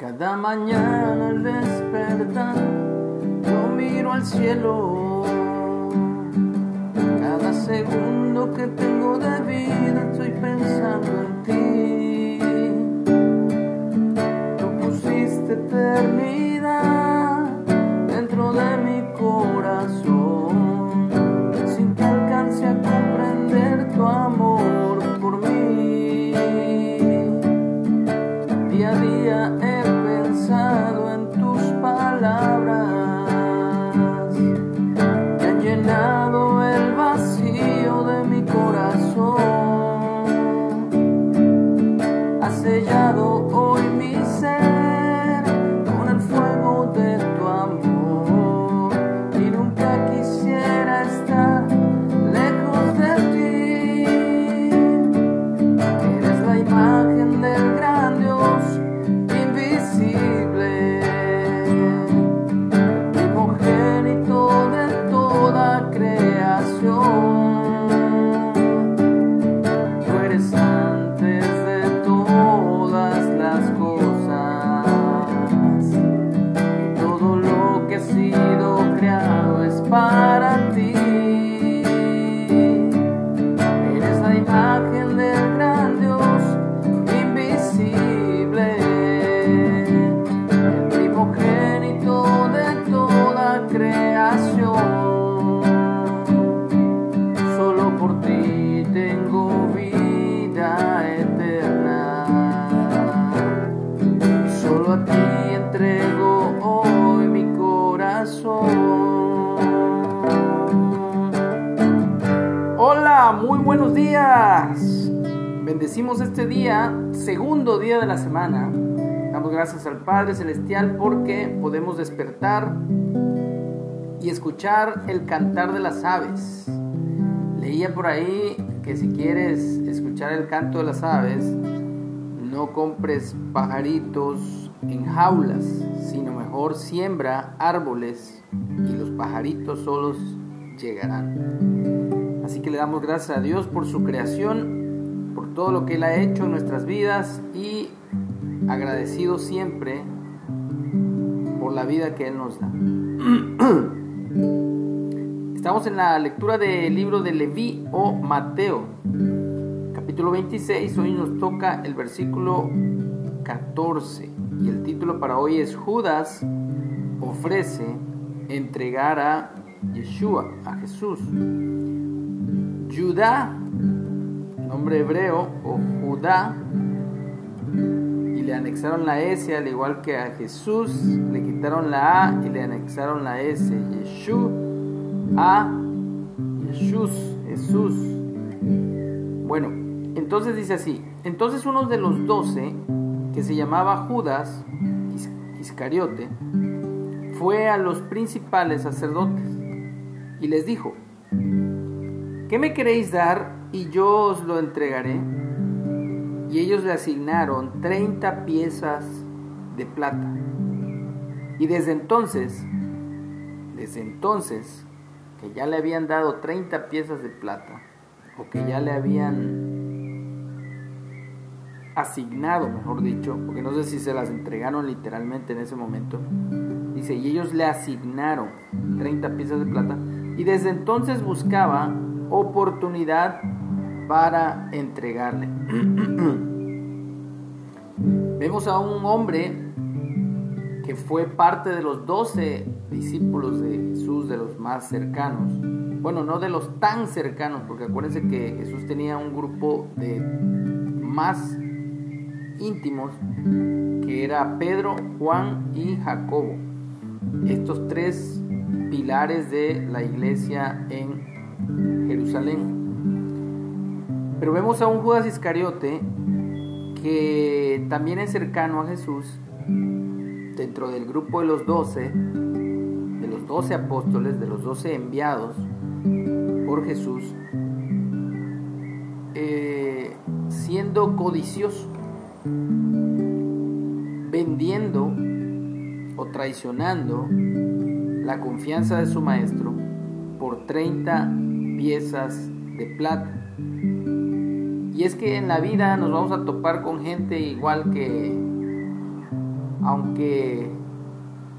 Cada mañana al despertar, yo miro al cielo. Cada segundo que tengo de vida, estoy pensando en ti. Tú pusiste eternidad Bendecimos este día, segundo día de la semana. Damos gracias al Padre Celestial porque podemos despertar y escuchar el cantar de las aves. Leía por ahí que si quieres escuchar el canto de las aves, no compres pajaritos en jaulas, sino mejor siembra árboles y los pajaritos solos llegarán. Así que le damos gracias a Dios por su creación, por todo lo que Él ha hecho en nuestras vidas y agradecido siempre por la vida que Él nos da. Estamos en la lectura del libro de Leví o Mateo, capítulo 26. Hoy nos toca el versículo 14 y el título para hoy es Judas ofrece entregar a Yeshua, a Jesús. Judá, hebreo, o Judá, y le anexaron la S, al igual que a Jesús, le quitaron la A y le anexaron la S. Yeshua a Jesús, Jesús. Bueno, entonces dice así, entonces uno de los doce, que se llamaba Judas Iscariote, fue a los principales sacerdotes y les dijo, ¿qué me queréis dar y yo os lo entregaré? Y ellos le asignaron 30 piezas de plata. Y desde entonces, desde entonces, que ya le habían dado 30 piezas de plata, o que ya le habían asignado, mejor dicho, porque no sé si se las entregaron literalmente en ese momento, dice, y ellos le asignaron 30 piezas de plata, y desde entonces buscaba oportunidad para entregarle. Vemos a un hombre que fue parte de los doce discípulos de Jesús, de los más cercanos. Bueno, no de los tan cercanos, porque acuérdense que Jesús tenía un grupo de más íntimos, que era Pedro, Juan y Jacobo. Estos tres pilares de la iglesia en Jerusalén. Pero vemos a un Judas Iscariote que también es cercano a Jesús dentro del grupo de los doce, de los doce apóstoles, de los doce enviados por Jesús, eh, siendo codicioso, vendiendo o traicionando la confianza de su maestro por 30 piezas de plata. Y es que en la vida nos vamos a topar con gente igual que aunque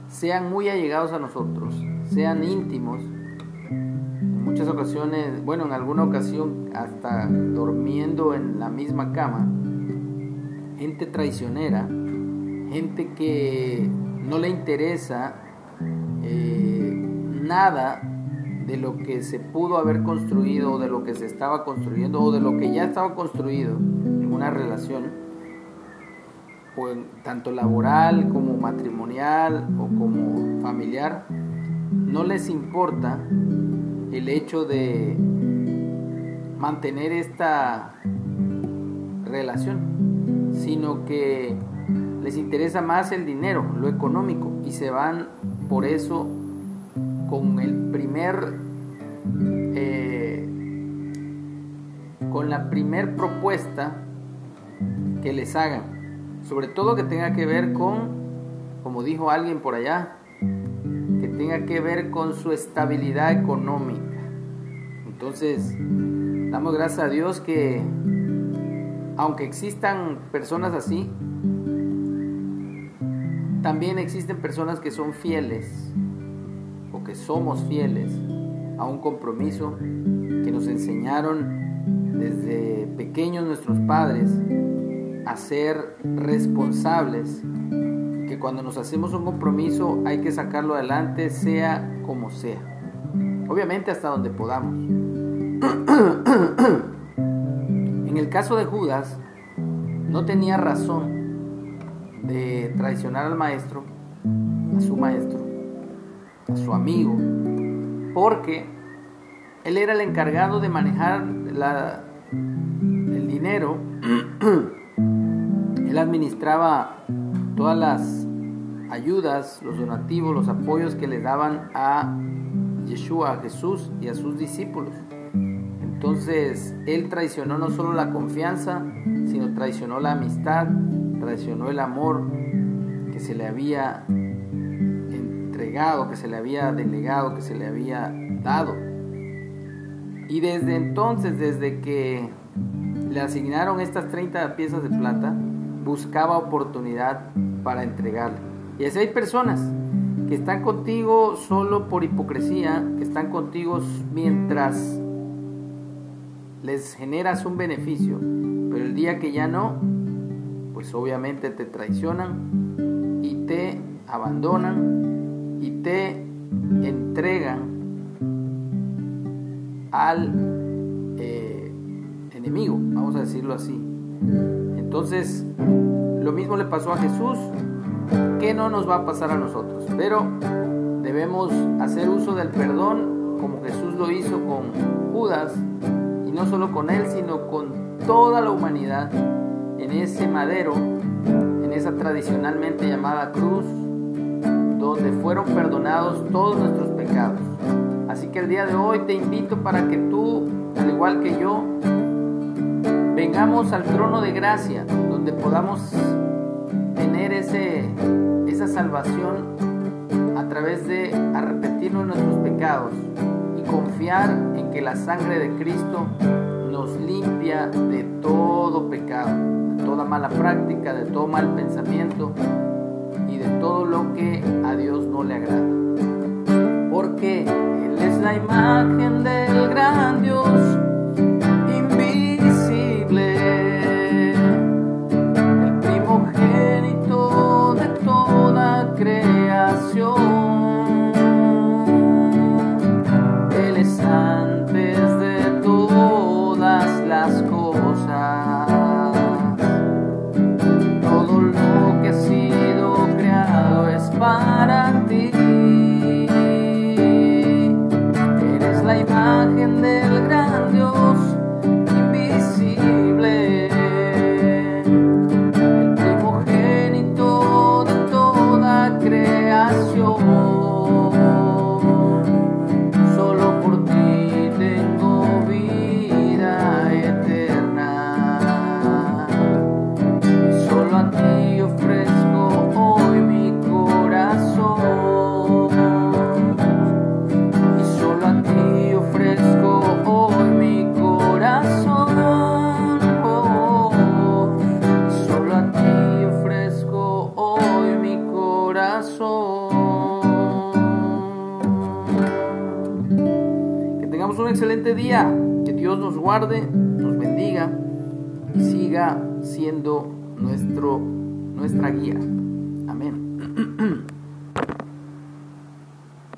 sean muy allegados a nosotros, sean íntimos, en muchas ocasiones, bueno, en alguna ocasión hasta durmiendo en la misma cama, gente traicionera, gente que no le interesa eh, nada de lo que se pudo haber construido o de lo que se estaba construyendo o de lo que ya estaba construido en una relación, o tanto laboral como matrimonial o como familiar, no les importa el hecho de mantener esta relación, sino que les interesa más el dinero, lo económico, y se van por eso con el primer, eh, con la primer propuesta que les hagan, sobre todo que tenga que ver con, como dijo alguien por allá, que tenga que ver con su estabilidad económica. Entonces, damos gracias a Dios que, aunque existan personas así, también existen personas que son fieles somos fieles a un compromiso que nos enseñaron desde pequeños nuestros padres a ser responsables, que cuando nos hacemos un compromiso hay que sacarlo adelante sea como sea, obviamente hasta donde podamos. en el caso de Judas, no tenía razón de traicionar al maestro, a su maestro, su amigo, porque él era el encargado de manejar la, el dinero, él administraba todas las ayudas, los donativos, los apoyos que le daban a Yeshua, a Jesús y a sus discípulos. Entonces, él traicionó no solo la confianza, sino traicionó la amistad, traicionó el amor que se le había que se le había delegado, que se le había dado. Y desde entonces, desde que le asignaron estas 30 piezas de plata, buscaba oportunidad para entregarle. Y así hay personas que están contigo solo por hipocresía, que están contigo mientras les generas un beneficio, pero el día que ya no, pues obviamente te traicionan y te abandonan y te entregan al eh, enemigo, vamos a decirlo así. Entonces, lo mismo le pasó a Jesús, que no nos va a pasar a nosotros, pero debemos hacer uso del perdón como Jesús lo hizo con Judas, y no solo con él, sino con toda la humanidad en ese madero, en esa tradicionalmente llamada cruz, donde fueron perdonados todos nuestros pecados. Así que el día de hoy te invito para que tú, al igual que yo, vengamos al trono de gracia, donde podamos tener ese, esa salvación a través de arrepentirnos de nuestros pecados y confiar en que la sangre de Cristo nos limpia de todo pecado toda mala práctica, de todo mal pensamiento y de todo lo que a Dios no le agrada. Porque Él es la imagen del gran Dios la imagen del excelente día. Que Dios nos guarde, nos bendiga y siga siendo nuestro, nuestra guía. Amén.